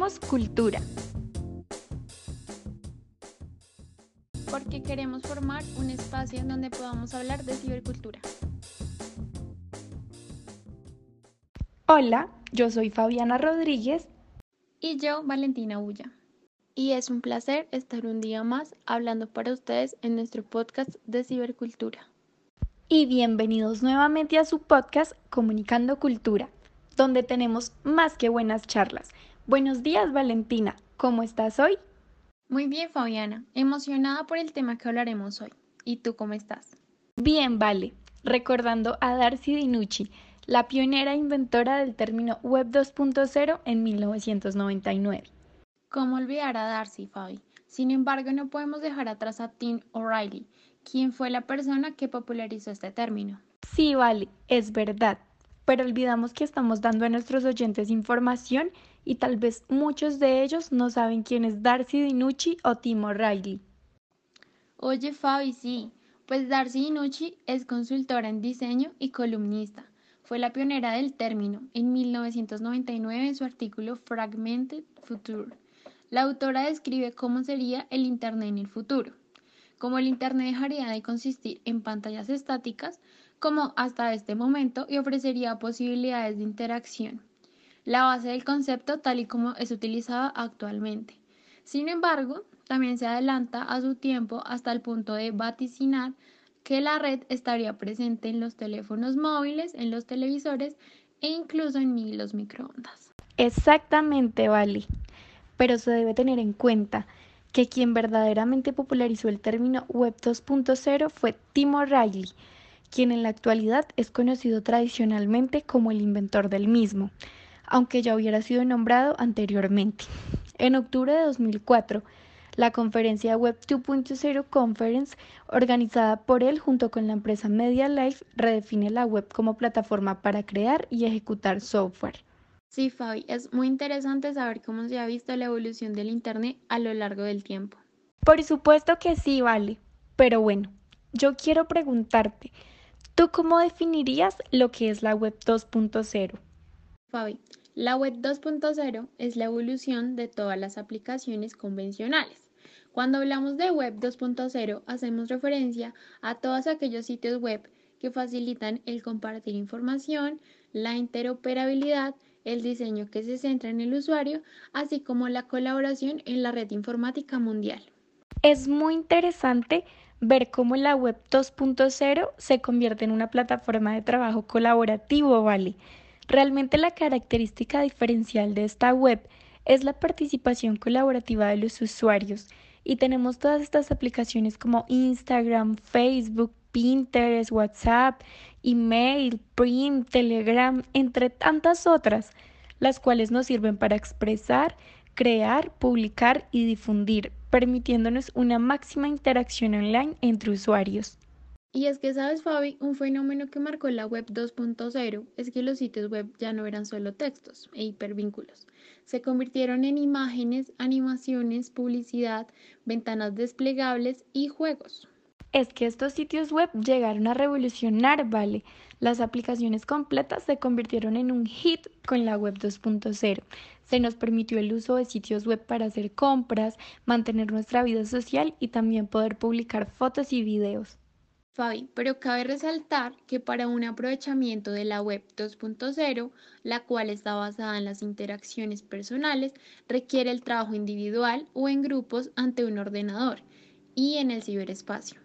Cultura. Porque queremos formar un espacio en donde podamos hablar de cibercultura. Hola, yo soy Fabiana Rodríguez. Y yo, Valentina Ulla. Y es un placer estar un día más hablando para ustedes en nuestro podcast de cibercultura. Y bienvenidos nuevamente a su podcast Comunicando Cultura, donde tenemos más que buenas charlas. Buenos días, Valentina. ¿Cómo estás hoy? Muy bien, Fabiana. Emocionada por el tema que hablaremos hoy. ¿Y tú cómo estás? Bien, vale. Recordando a Darcy Dinucci, la pionera inventora del término Web 2.0 en 1999. ¿Cómo olvidar a Darcy, Fabi? Sin embargo, no podemos dejar atrás a Tim O'Reilly, quien fue la persona que popularizó este término. Sí, vale, es verdad, pero olvidamos que estamos dando a nuestros oyentes información y tal vez muchos de ellos no saben quién es Darcy Dinucci o Tim O'Reilly. Oye, Fabi, sí, pues Darcy Dinucci es consultora en diseño y columnista. Fue la pionera del término en 1999 en su artículo Fragmented Future la autora describe cómo sería el Internet en el futuro, cómo el Internet dejaría de consistir en pantallas estáticas como hasta este momento y ofrecería posibilidades de interacción, la base del concepto tal y como es utilizada actualmente. Sin embargo, también se adelanta a su tiempo hasta el punto de vaticinar que la red estaría presente en los teléfonos móviles, en los televisores e incluso en los microondas. Exactamente, Vali pero se debe tener en cuenta que quien verdaderamente popularizó el término Web 2.0 fue Tim O'Reilly, quien en la actualidad es conocido tradicionalmente como el inventor del mismo, aunque ya hubiera sido nombrado anteriormente. En octubre de 2004, la conferencia Web 2.0 Conference, organizada por él junto con la empresa Media Life, redefine la web como plataforma para crear y ejecutar software. Sí, Fabi, es muy interesante saber cómo se ha visto la evolución del Internet a lo largo del tiempo. Por supuesto que sí, vale. Pero bueno, yo quiero preguntarte, ¿tú cómo definirías lo que es la Web 2.0? Fabi, la Web 2.0 es la evolución de todas las aplicaciones convencionales. Cuando hablamos de Web 2.0, hacemos referencia a todos aquellos sitios web que facilitan el compartir información, la interoperabilidad, el diseño que se centra en el usuario, así como la colaboración en la red informática mundial. Es muy interesante ver cómo la web 2.0 se convierte en una plataforma de trabajo colaborativo, ¿vale? Realmente la característica diferencial de esta web es la participación colaborativa de los usuarios y tenemos todas estas aplicaciones como Instagram, Facebook, Pinterest, WhatsApp, email, Print, Telegram, entre tantas otras, las cuales nos sirven para expresar, crear, publicar y difundir, permitiéndonos una máxima interacción online entre usuarios. Y es que, sabes, Fabi, un fenómeno que marcó la web 2.0 es que los sitios web ya no eran solo textos e hipervínculos. Se convirtieron en imágenes, animaciones, publicidad, ventanas desplegables y juegos es que estos sitios web llegaron a revolucionar, ¿vale? Las aplicaciones completas se convirtieron en un hit con la web 2.0. Se nos permitió el uso de sitios web para hacer compras, mantener nuestra vida social y también poder publicar fotos y videos. Fabi, pero cabe resaltar que para un aprovechamiento de la web 2.0, la cual está basada en las interacciones personales, requiere el trabajo individual o en grupos ante un ordenador y en el ciberespacio.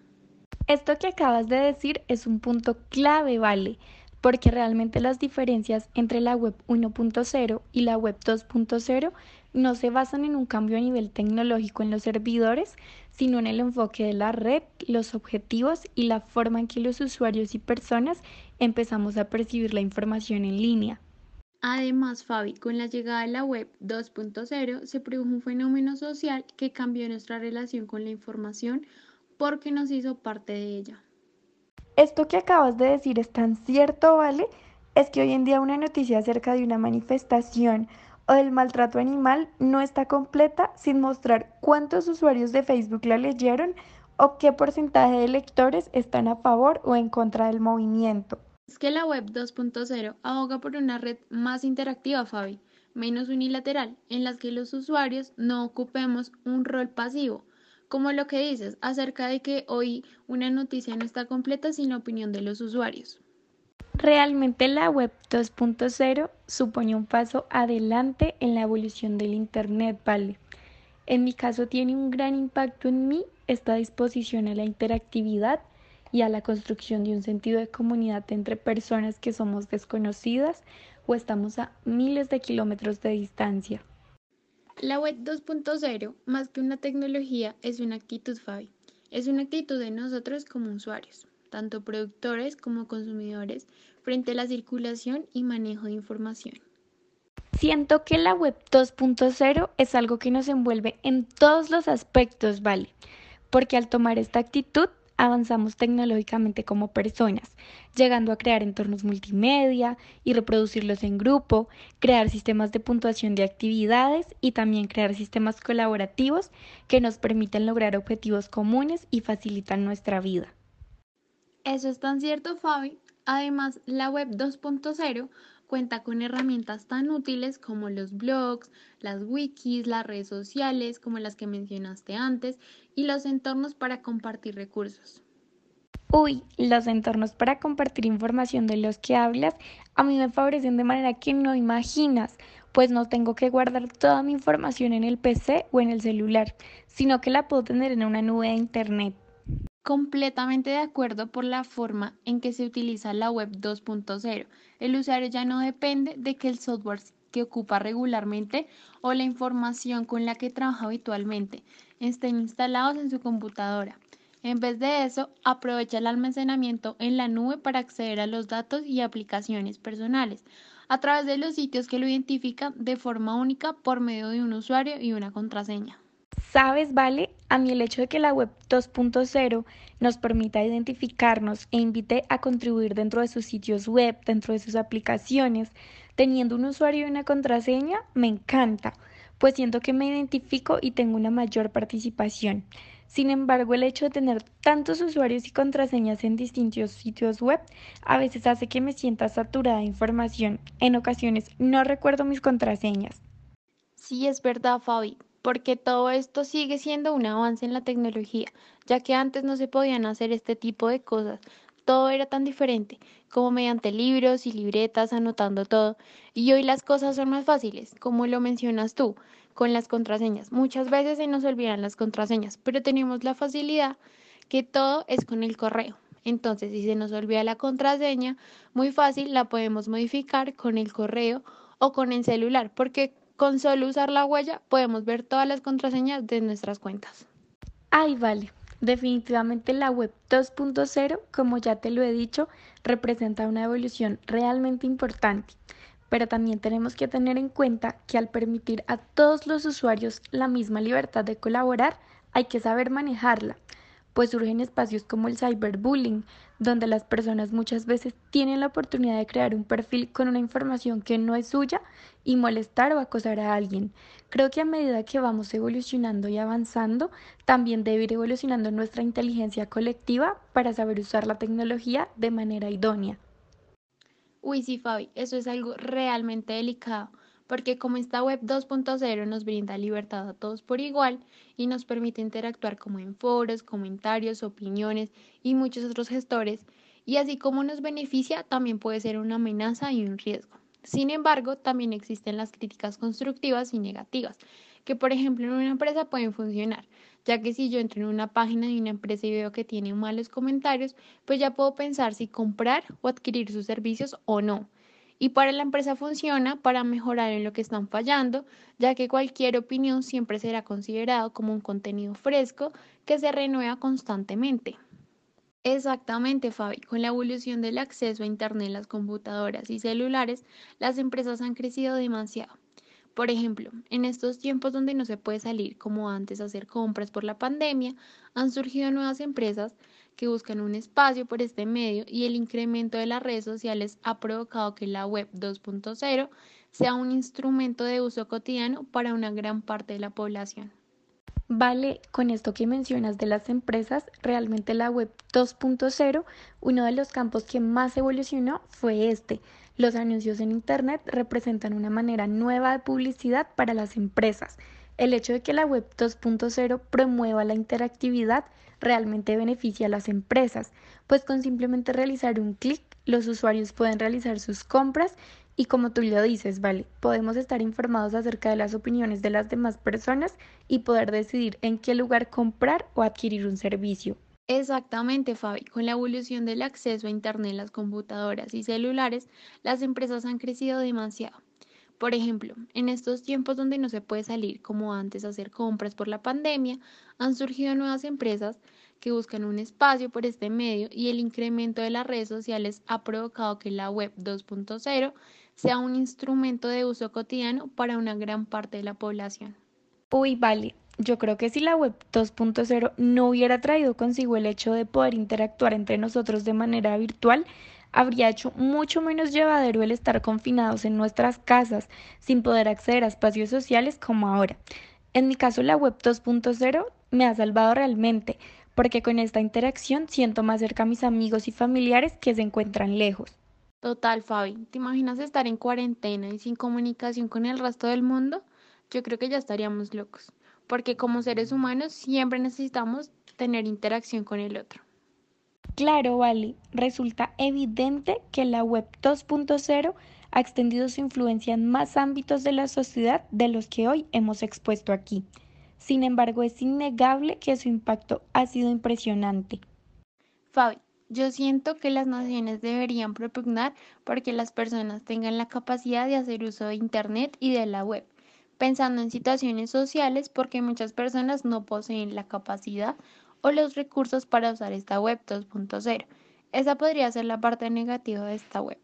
Esto que acabas de decir es un punto clave, ¿vale? Porque realmente las diferencias entre la web 1.0 y la web 2.0 no se basan en un cambio a nivel tecnológico en los servidores, sino en el enfoque de la red, los objetivos y la forma en que los usuarios y personas empezamos a percibir la información en línea. Además, Fabi, con la llegada de la web 2.0 se produjo un fenómeno social que cambió nuestra relación con la información porque nos hizo parte de ella. Esto que acabas de decir es tan cierto, ¿vale? Es que hoy en día una noticia acerca de una manifestación o del maltrato animal no está completa sin mostrar cuántos usuarios de Facebook la leyeron o qué porcentaje de lectores están a favor o en contra del movimiento. Es que la web 2.0 aboga por una red más interactiva, Fabi, menos unilateral, en las que los usuarios no ocupemos un rol pasivo, como lo que dices acerca de que hoy una noticia no está completa sin la opinión de los usuarios. Realmente la web 2.0 supone un paso adelante en la evolución del Internet, ¿vale? En mi caso tiene un gran impacto en mí esta disposición a la interactividad y a la construcción de un sentido de comunidad entre personas que somos desconocidas o estamos a miles de kilómetros de distancia. La web 2.0, más que una tecnología, es una actitud, Fabi. Es una actitud de nosotros como usuarios, tanto productores como consumidores, frente a la circulación y manejo de información. Siento que la web 2.0 es algo que nos envuelve en todos los aspectos, ¿vale? Porque al tomar esta actitud avanzamos tecnológicamente como personas, llegando a crear entornos multimedia y reproducirlos en grupo, crear sistemas de puntuación de actividades y también crear sistemas colaborativos que nos permiten lograr objetivos comunes y facilitan nuestra vida. Eso es tan cierto, Fabi. Además, la web 2.0 cuenta con herramientas tan útiles como los blogs, las wikis, las redes sociales, como las que mencionaste antes, y los entornos para compartir recursos. Uy, los entornos para compartir información de los que hablas a mí me favorecen de manera que no imaginas, pues no tengo que guardar toda mi información en el PC o en el celular, sino que la puedo tener en una nube de Internet completamente de acuerdo por la forma en que se utiliza la web 2.0. El usuario ya no depende de que el software que ocupa regularmente o la información con la que trabaja habitualmente estén instalados en su computadora. En vez de eso, aprovecha el almacenamiento en la nube para acceder a los datos y aplicaciones personales a través de los sitios que lo identifican de forma única por medio de un usuario y una contraseña. ¿Sabes, Vale? A mí el hecho de que la web 2.0 nos permita identificarnos e invite a contribuir dentro de sus sitios web, dentro de sus aplicaciones, teniendo un usuario y una contraseña, me encanta, pues siento que me identifico y tengo una mayor participación. Sin embargo, el hecho de tener tantos usuarios y contraseñas en distintos sitios web a veces hace que me sienta saturada de información. En ocasiones no recuerdo mis contraseñas. Sí, es verdad, Fabi porque todo esto sigue siendo un avance en la tecnología, ya que antes no se podían hacer este tipo de cosas. Todo era tan diferente, como mediante libros y libretas anotando todo. Y hoy las cosas son más fáciles, como lo mencionas tú, con las contraseñas. Muchas veces se nos olvidan las contraseñas, pero tenemos la facilidad que todo es con el correo. Entonces, si se nos olvida la contraseña, muy fácil la podemos modificar con el correo o con el celular, porque con solo usar la huella podemos ver todas las contraseñas de nuestras cuentas. Ay, vale. Definitivamente la web 2.0, como ya te lo he dicho, representa una evolución realmente importante, pero también tenemos que tener en cuenta que al permitir a todos los usuarios la misma libertad de colaborar, hay que saber manejarla pues surgen espacios como el cyberbullying, donde las personas muchas veces tienen la oportunidad de crear un perfil con una información que no es suya y molestar o acosar a alguien. Creo que a medida que vamos evolucionando y avanzando, también debe ir evolucionando nuestra inteligencia colectiva para saber usar la tecnología de manera idónea. Uy, sí, Fabi, eso es algo realmente delicado porque como esta web 2.0 nos brinda libertad a todos por igual y nos permite interactuar como en foros, comentarios, opiniones y muchos otros gestores, y así como nos beneficia, también puede ser una amenaza y un riesgo. Sin embargo, también existen las críticas constructivas y negativas, que por ejemplo en una empresa pueden funcionar, ya que si yo entro en una página de una empresa y veo que tiene malos comentarios, pues ya puedo pensar si comprar o adquirir sus servicios o no y para la empresa funciona para mejorar en lo que están fallando, ya que cualquier opinión siempre será considerado como un contenido fresco que se renueva constantemente. Exactamente, Fabi. Con la evolución del acceso a Internet las computadoras y celulares, las empresas han crecido demasiado. Por ejemplo, en estos tiempos donde no se puede salir como antes a hacer compras por la pandemia, han surgido nuevas empresas que buscan un espacio por este medio y el incremento de las redes sociales ha provocado que la web 2.0 sea un instrumento de uso cotidiano para una gran parte de la población. Vale, con esto que mencionas de las empresas, realmente la web 2.0, uno de los campos que más evolucionó fue este. Los anuncios en Internet representan una manera nueva de publicidad para las empresas. El hecho de que la web 2.0 promueva la interactividad realmente beneficia a las empresas, pues con simplemente realizar un clic, los usuarios pueden realizar sus compras y como tú lo dices, vale, podemos estar informados acerca de las opiniones de las demás personas y poder decidir en qué lugar comprar o adquirir un servicio. Exactamente, Fabi. Con la evolución del acceso a Internet las computadoras y celulares, las empresas han crecido demasiado. Por ejemplo, en estos tiempos donde no se puede salir como antes a hacer compras por la pandemia, han surgido nuevas empresas que buscan un espacio por este medio y el incremento de las redes sociales ha provocado que la web 2.0 sea un instrumento de uso cotidiano para una gran parte de la población. Uy, vale. Yo creo que si la web 2.0 no hubiera traído consigo el hecho de poder interactuar entre nosotros de manera virtual, habría hecho mucho menos llevadero el estar confinados en nuestras casas sin poder acceder a espacios sociales como ahora. En mi caso, la web 2.0 me ha salvado realmente, porque con esta interacción siento más cerca a mis amigos y familiares que se encuentran lejos. Total, Fabi, ¿te imaginas estar en cuarentena y sin comunicación con el resto del mundo? Yo creo que ya estaríamos locos, porque como seres humanos siempre necesitamos tener interacción con el otro. Claro, vale. Resulta evidente que la web 2.0 ha extendido su influencia en más ámbitos de la sociedad de los que hoy hemos expuesto aquí. Sin embargo, es innegable que su impacto ha sido impresionante. Fabi, yo siento que las naciones deberían propugnar porque las personas tengan la capacidad de hacer uso de Internet y de la web, pensando en situaciones sociales porque muchas personas no poseen la capacidad o los recursos para usar esta web 2.0. Esa podría ser la parte negativa de esta web.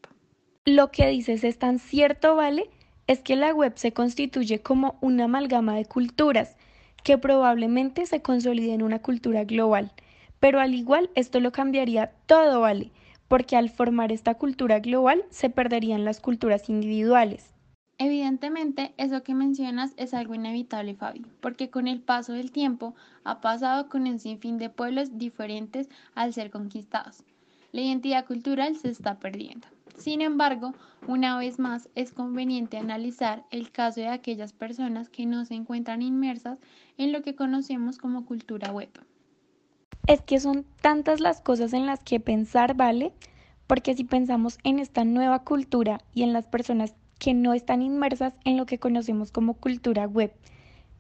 Lo que dices es tan cierto, ¿vale? Es que la web se constituye como una amalgama de culturas que probablemente se consolide en una cultura global. Pero al igual esto lo cambiaría todo, ¿vale? Porque al formar esta cultura global se perderían las culturas individuales. Evidentemente, eso que mencionas es algo inevitable, Fabi, porque con el paso del tiempo ha pasado con un sinfín de pueblos diferentes al ser conquistados. La identidad cultural se está perdiendo. Sin embargo, una vez más es conveniente analizar el caso de aquellas personas que no se encuentran inmersas en lo que conocemos como cultura web. Es que son tantas las cosas en las que pensar, ¿vale? Porque si pensamos en esta nueva cultura y en las personas que no están inmersas en lo que conocemos como cultura web.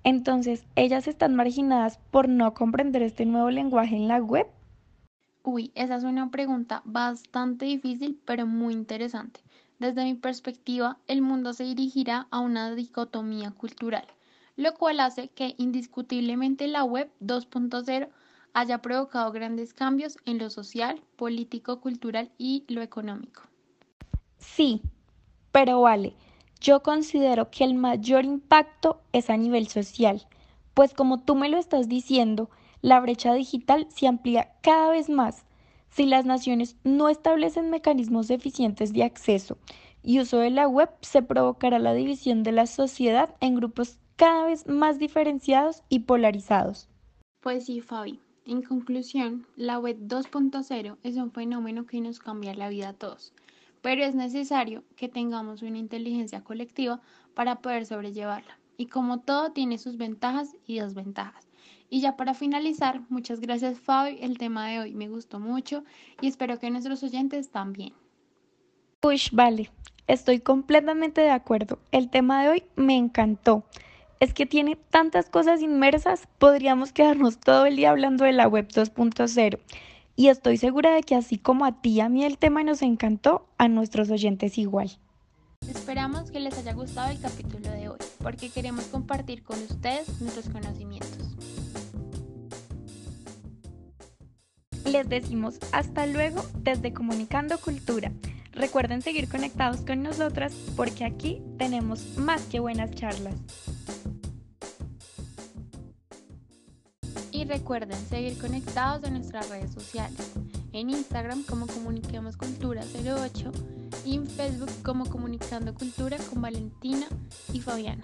Entonces, ¿ellas están marginadas por no comprender este nuevo lenguaje en la web? Uy, esa es una pregunta bastante difícil, pero muy interesante. Desde mi perspectiva, el mundo se dirigirá a una dicotomía cultural, lo cual hace que indiscutiblemente la web 2.0 haya provocado grandes cambios en lo social, político, cultural y lo económico. Sí, pero vale, yo considero que el mayor impacto es a nivel social, pues como tú me lo estás diciendo, la brecha digital se amplía cada vez más. Si las naciones no establecen mecanismos eficientes de acceso y uso de la web, se provocará la división de la sociedad en grupos cada vez más diferenciados y polarizados. Pues sí, Fabi. En conclusión, la web 2.0 es un fenómeno que nos cambia la vida a todos pero es necesario que tengamos una inteligencia colectiva para poder sobrellevarla. Y como todo tiene sus ventajas y desventajas. Y ya para finalizar, muchas gracias Fabi, el tema de hoy me gustó mucho y espero que nuestros oyentes también. Uy, vale, estoy completamente de acuerdo. El tema de hoy me encantó. Es que tiene tantas cosas inmersas, podríamos quedarnos todo el día hablando de la web 2.0 y estoy segura de que así como a ti y a mí el tema nos encantó, a nuestros oyentes igual. Esperamos que les haya gustado el capítulo de hoy, porque queremos compartir con ustedes nuestros conocimientos. Les decimos hasta luego desde Comunicando Cultura. Recuerden seguir conectados con nosotras porque aquí tenemos más que buenas charlas. Y recuerden seguir conectados en nuestras redes sociales. En Instagram como Comuniquemos Cultura 08 y en Facebook como Comunicando Cultura con Valentina y Fabiana.